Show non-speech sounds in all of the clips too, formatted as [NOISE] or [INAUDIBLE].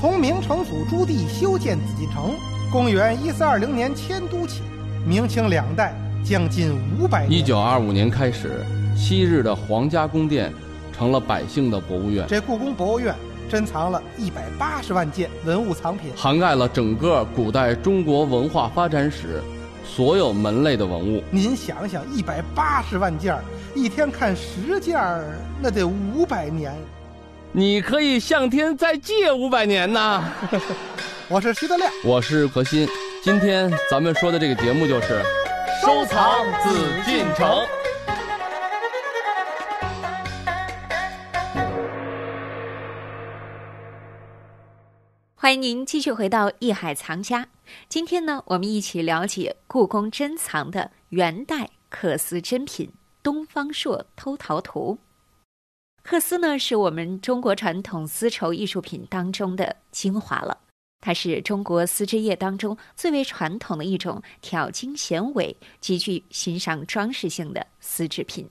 从明成祖朱棣修建紫禁城，公元一四二零年迁都起，明清两代将近五百年。一九二五年开始，昔日的皇家宫殿成了百姓的博物院，这故宫博物院珍藏了一百八十万件文物藏品，涵盖了整个古代中国文化发展史所有门类的文物。您想想，一百八十万件儿，一天看十件儿，那得五百年。你可以向天再借五百年呐！[LAUGHS] 我是徐德亮，我是何鑫。今天咱们说的这个节目就是收藏紫禁城。欢迎您继续回到《艺海藏家》。今天呢，我们一起了解故宫珍藏的元代缂丝珍品《东方朔偷桃图》。缂丝呢，是我们中国传统丝绸艺术品当中的精华了。它是中国丝织业当中最为传统的一种挑经显纬、极具欣赏装饰性的丝织品。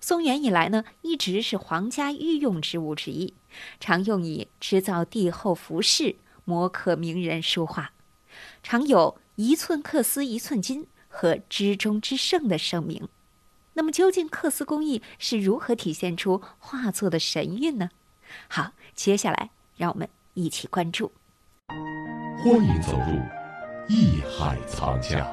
宋元以来呢，一直是皇家御用之物之一，常用以制造帝后服饰、摹刻名人书画，常有一寸缂丝一寸金和织中之圣的盛名。那么，究竟缂丝工艺是如何体现出画作的神韵呢？好，接下来让我们一起关注。欢迎走入艺海藏家。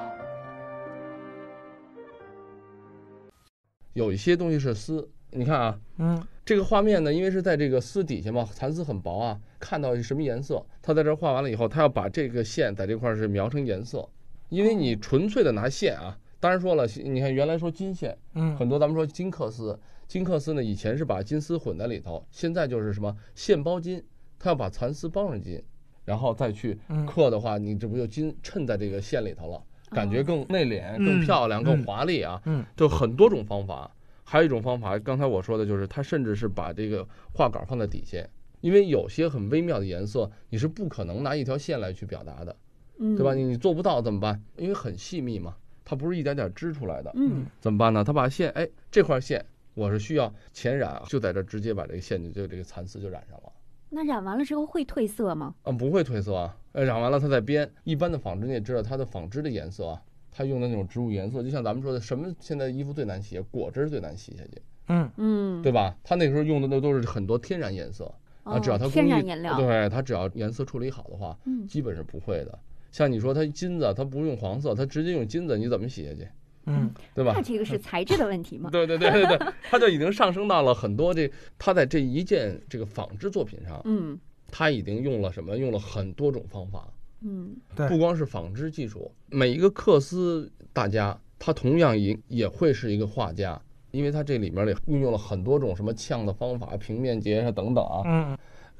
有一些东西是丝，你看啊，嗯，这个画面呢，因为是在这个丝底下嘛，蚕丝很薄啊，看到是什么颜色，他在这画完了以后，他要把这个线在这块儿是描成颜色，因为你纯粹的拿线啊，当然说了，你看原来说金线，嗯很多咱们说金克丝，金克丝呢以前是把金丝混在里头，现在就是什么线包金，它要把蚕丝包上金，然后再去嗯刻的话，你这不就金衬在这个线里头了，感觉更内敛、更嗯漂亮、更嗯华丽啊。嗯，就很多种方法。还有一种方法，刚才我说的就是，它甚至是把这个画稿放在底下，因为有些很微妙的颜色，你是不可能拿一条线来去表达的，嗯对吧？你你做不到怎么办？因为很细密嘛，它不是一点点织出来的，嗯怎么办呢？他把线，哎，这块线我是需要前染，就在这直接把这个线就就这个蚕丝就染上了。那染完了之后会褪色吗？嗯，不会褪色啊，呃，染完了它再编。一般的纺织你也知道，它的纺织的颜色啊，它用的那种植物颜色，就像咱们说的，什么现在衣服最难洗？果汁儿最难洗下去。嗯嗯，对吧？他那时候用的那都是很多天然颜色啊，哦只要它天工艺然颜料，对它只要颜色处理好的话，嗯基本是不会的。像你说它金子，它不用黄色，它直接用金子，你怎么洗下去？嗯对吧那？这个是材质的问题吗？[LAUGHS] 对对对对对，它就已经上升到了很多这，它在这一件这个纺织作品上，嗯它已经用了什么？用了很多种方法，嗯对不光是纺织技术，每一个克斯大家，他同样也也会是一个画家，因为他这里面也运用了很多种什么呛的方法、平面结啊等等啊。嗯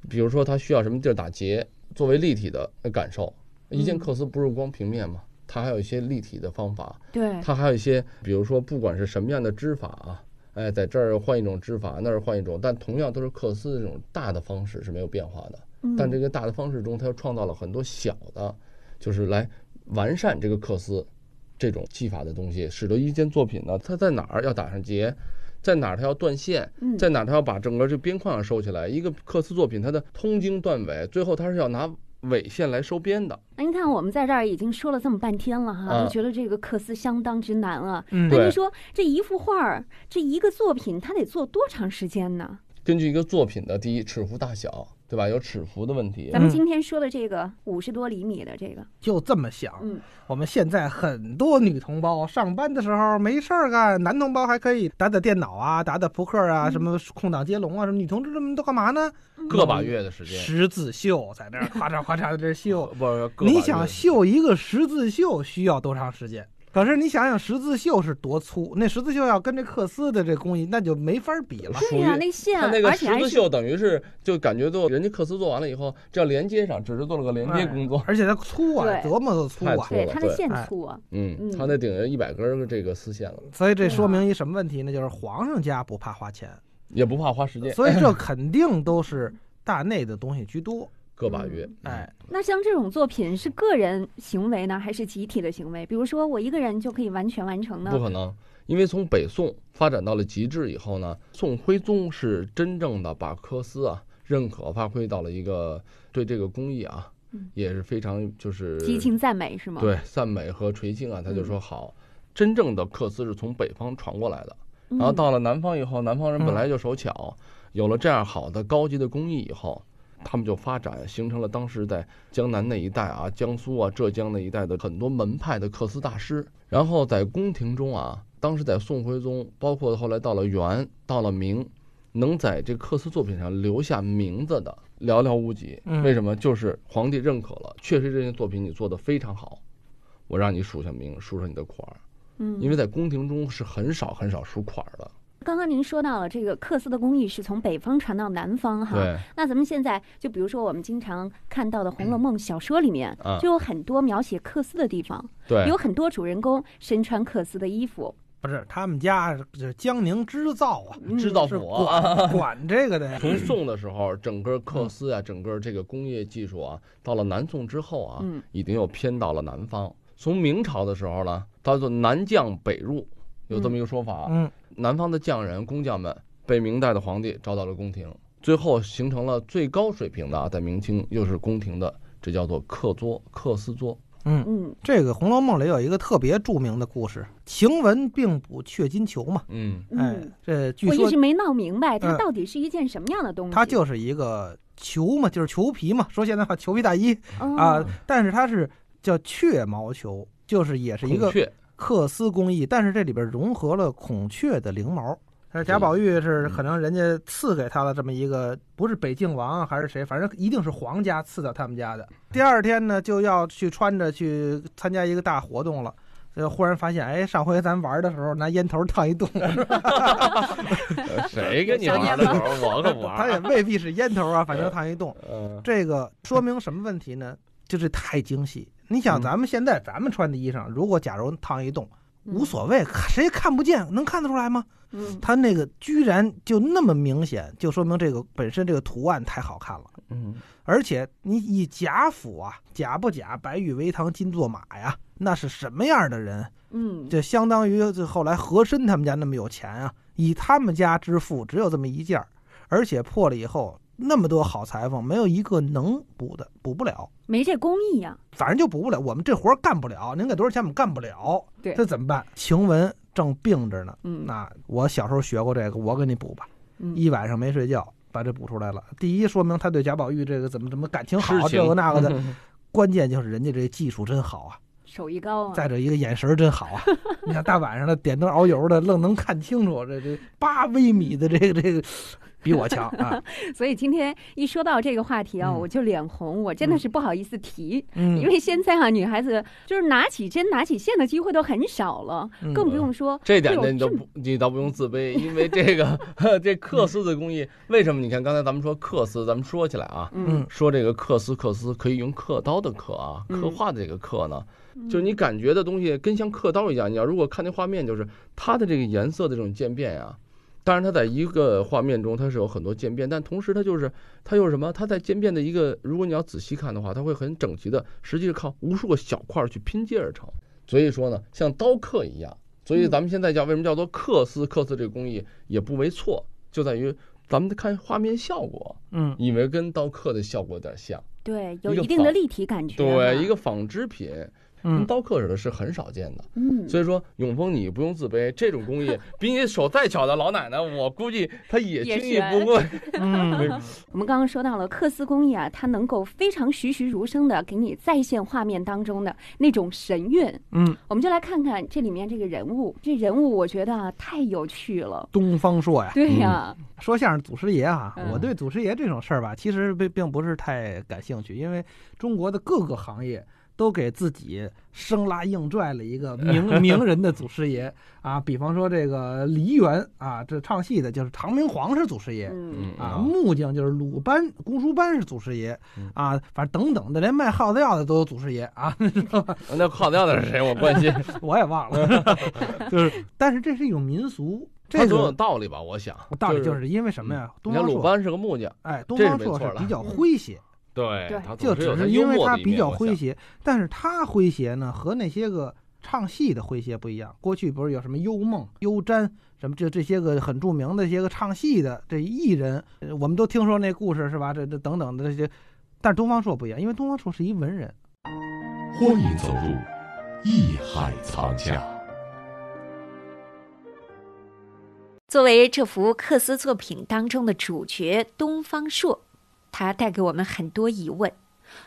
比如说他需要什么地儿打结，作为立体的感受。一件嗯缂丝不是光平面嘛，它还有一些立体的方法，对，它还有一些，比如说不管是什么样的织法啊，哎，在这儿换一种织法，那儿换一种，但同样都是缂丝这种大的方式是没有变化的。嗯但这个大的方式中，它又创造了很多小的，就是来完善这个缂丝这种技法的东西，使得一件作品呢，它在哪儿要打上结，在哪儿它要断线，嗯在哪儿它要把整个这边框要收起来。一个缂丝作品，它的通经断纬，最后它是要拿纬线来收编的。那您看我们在这儿已经说了这么半天了哈，啊都觉得这个缂丝相当之难啊。那您说这一幅画儿，这一个作品，它得做多长时间呢？根据一个作品的第一尺幅大小，对吧？有尺幅的问题咱。们嗯今天说的这个五十多厘米的这个，就这么想。嗯我们现在很多女同胞上班的时候没事儿干，男同胞还可以打打电脑啊，打打扑克啊，嗯什么空档接龙啊，什么女同志们都干嘛呢？个把月的时间，十字绣在那儿咔嚓咔嚓在这绣。[LAUGHS] 不是你想绣一个十字绣需要多长时间？可是你想想十字绣是多粗，那十字绣要跟这缂丝的这工艺，那就没法比了。对呀、属于那线，它那个而且十字绣等于是就感觉做人家缂丝做完了以后，这要连接上，只是做了个连接工作。而且它粗啊，对多么的粗啊！对它的太粗了对线粗啊，嗯，嗯它那顶着一百根儿这个丝线了，所以这说明一什么问题呢？就是皇上家不怕花钱，也不怕花时间，所以这 [LAUGHS] 肯定都是大内的东西居多。个把月。哎，那像这种作品是个人行为呢，还是集体的行为？比如说我一个人就可以完全完成呢？不可能，因为从北宋发展到了极致以后呢，宋徽宗是真正的把缂丝啊认可，发挥到了一个对这个工艺啊嗯，也是非常就是激情赞美是吗？，对赞美和垂青啊。他就嗯说好，真正的缂丝是从北方传过来的，嗯、然后到了南方以后，南方人本嗯来就手巧，有了这样好的高级的工艺以后，他们就发展形成了当时在江南那一带啊、江苏啊、浙江那一带的很多门派的缂丝大师。然后在宫廷中啊，当时在宋徽宗，包括后来到了元、到了明，能在这个缂丝作品上留下名字的寥寥无几。嗯为什么？就是皇帝认可了，确实这件作品你做的非常好，我让你署下名，署上你的款儿。嗯，因为在宫廷中是很少很少署款儿的。刚刚您说到了这个缂丝的工艺是从北方传到南方哈，对，那咱们现在就比如说我们经常看到的《红楼梦》小说里面，啊就有很多描写缂丝的地方，对，有很多主人公身穿缂丝的衣服，不是他们家是江宁织造啊，嗯是知道我管 [LAUGHS] 管这个的呀。从宋的时候，整个缂丝啊，整个这个工业技术啊，到了南宋之后啊，嗯已经又偏到了南方。从明朝的时候呢，叫做南降北入，有这么一个说法啊。嗯，南方的匠人、工匠们被明代的皇帝招到了宫廷，最后形成了最高水平的啊，在明清又是宫廷的，这叫做客作、客丝作。嗯，嗯。这个《红楼梦》里有一个特别著名的故事，晴雯并补雀金裘嘛。嗯，哎嗯，，这据说我一直没闹明白它嗯。到底是一件什么样的东西。它就是一个裘嘛，就是裘皮嘛，说现在话裘皮大衣。哦。啊，但是它是叫雀毛裘，就是也是一个孔雀，缂丝工艺，但是这里边融合了孔雀的翎毛。但是贾宝玉是可能人家赐给他的这么一个，不是北静王啊还是谁，反正一定是皇家赐到他们家的。第二天呢，就要去穿着去参加一个大活动了。就忽然发现，哎，上回咱玩的时候拿烟头烫一洞，呃谁跟你玩的时候，我可不玩。[LAUGHS] 他也未必是烟头啊，反正烫一洞。嗯，这个说明什么问题呢？就是太精细。你想，嗯咱们现在咱们穿的衣裳，如果假如烫一洞，嗯无所谓，谁看不见，能看得出来吗？嗯它那个居然就那么明显，就说明这个本身这个图案太好看了。嗯，而且你以贾府啊，贾不假？白玉为堂，金作马呀，那是什么样的人？嗯，就相当于这后来和珅他们家那么有钱啊，以他们家之富，只有这么一件儿，而且破了以后那么多好裁缝，没有一个能补的，补不了，没这工艺呀。反正就补不了。我们这活儿干不了，您给多少钱我们干不了，对这怎么办？晴雯正病着呢，嗯那我小时候学过这个，我给你补吧。嗯一晚上没睡觉，把这补出来了。第一，说明他对贾宝玉这个怎么怎么感情好，这个那个的。[LAUGHS] 关键就是人家这技术真好啊，手艺高啊。再者一个眼神真好啊。你看大晚上的点灯熬油的，愣能看清楚这这八微米的这个这个，比我强啊。[LAUGHS] 所以今天一说到这个话题啊，嗯我就脸红，我真的是不好意思提，嗯，因为现在啊，女孩子就是拿起针、拿起线的机会都很少了，嗯更不用说这点呢，你都不，你倒不用自卑，[LAUGHS] 因为这个 [LAUGHS] 这刻丝的工艺，为什么？你看刚才咱们说刻丝，咱们说起来啊，嗯说这个刻丝，刻丝可以用刻刀的刻啊，嗯刻画的这个刻呢，就是你感觉的东西跟像刻刀一样。你要如果看那画面，就是它的这个颜色的这种渐变呀。当然，它在一个画面中它是有很多渐变，但同时它就是它又是什么？它在渐变的一个，如果你要仔细看的话，它会很整齐的，实际是靠无数个小块儿去拼接而成。所以说呢，像刀刻一样。所以咱们现在叫为什么叫做刻丝？刻丝这个工艺也不为错，就在于咱们看画面效果，嗯，以为跟刀刻的效果有点像。对有一定的立体感觉。对，一个纺织品跟嗯，刀刻似的，是很少见的。嗯，所以说，永丰你不用自卑，这种工艺 [LAUGHS] 比你手再巧的老奶奶，我估计她也也轻易不会。[LAUGHS] 嗯，[LAUGHS] 我们刚刚说到了缂丝工艺啊，它能够非常栩栩如生的给你再现画面当中的那种神韵。嗯，我们就来看看这里面这个人物，这人物我觉得啊太有趣了。东方朔呀，对呀，说相声祖师爷啊，嗯我对祖师爷这种事儿吧，其实并并不是太感兴趣，因为中国的各个行业都给自己生拉硬拽了一个 [LAUGHS] 名名人的祖师爷啊，比方说这个梨园啊，这唱戏的就是唐明皇是祖师爷。嗯啊，木匠就是鲁班、公输班是祖师爷嗯啊，反正等等的，连卖耗子药的都有祖师爷啊，[LAUGHS] 知道吧？那耗子药的是谁？我关心。[LAUGHS] 我也忘了，就是，但是这是一种民俗，他这总有道理吧？我想，道理就是是因为什么呀？你看东方朔，鲁班是个木匠，哎，东方朔是比较嗯诙谐，对对他就只是因为他比较诙谐，但是他诙谐呢和那些个唱戏的诙谐不一样。过去不是有什么幽梦、幽瞻什么这这些个很著名的一些个唱戏的这艺人，呃我们都听说那故事是吧？这这等等的这些，但是东方朔不一样，因为东方朔是一文人。欢迎走入艺海藏家。作为这幅克斯作品当中的主角东方朔，它带给我们很多疑问：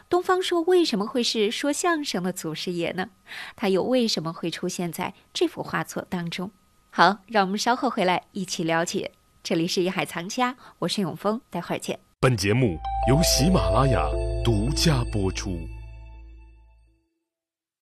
东方朔为什么会是说相声的祖师爷呢？他又为什么会出现在这幅画作当中？好，让我们稍后回来一起了解。这里是艺海藏家，我是永峰，待会儿见。本节目由喜马拉雅独家播出。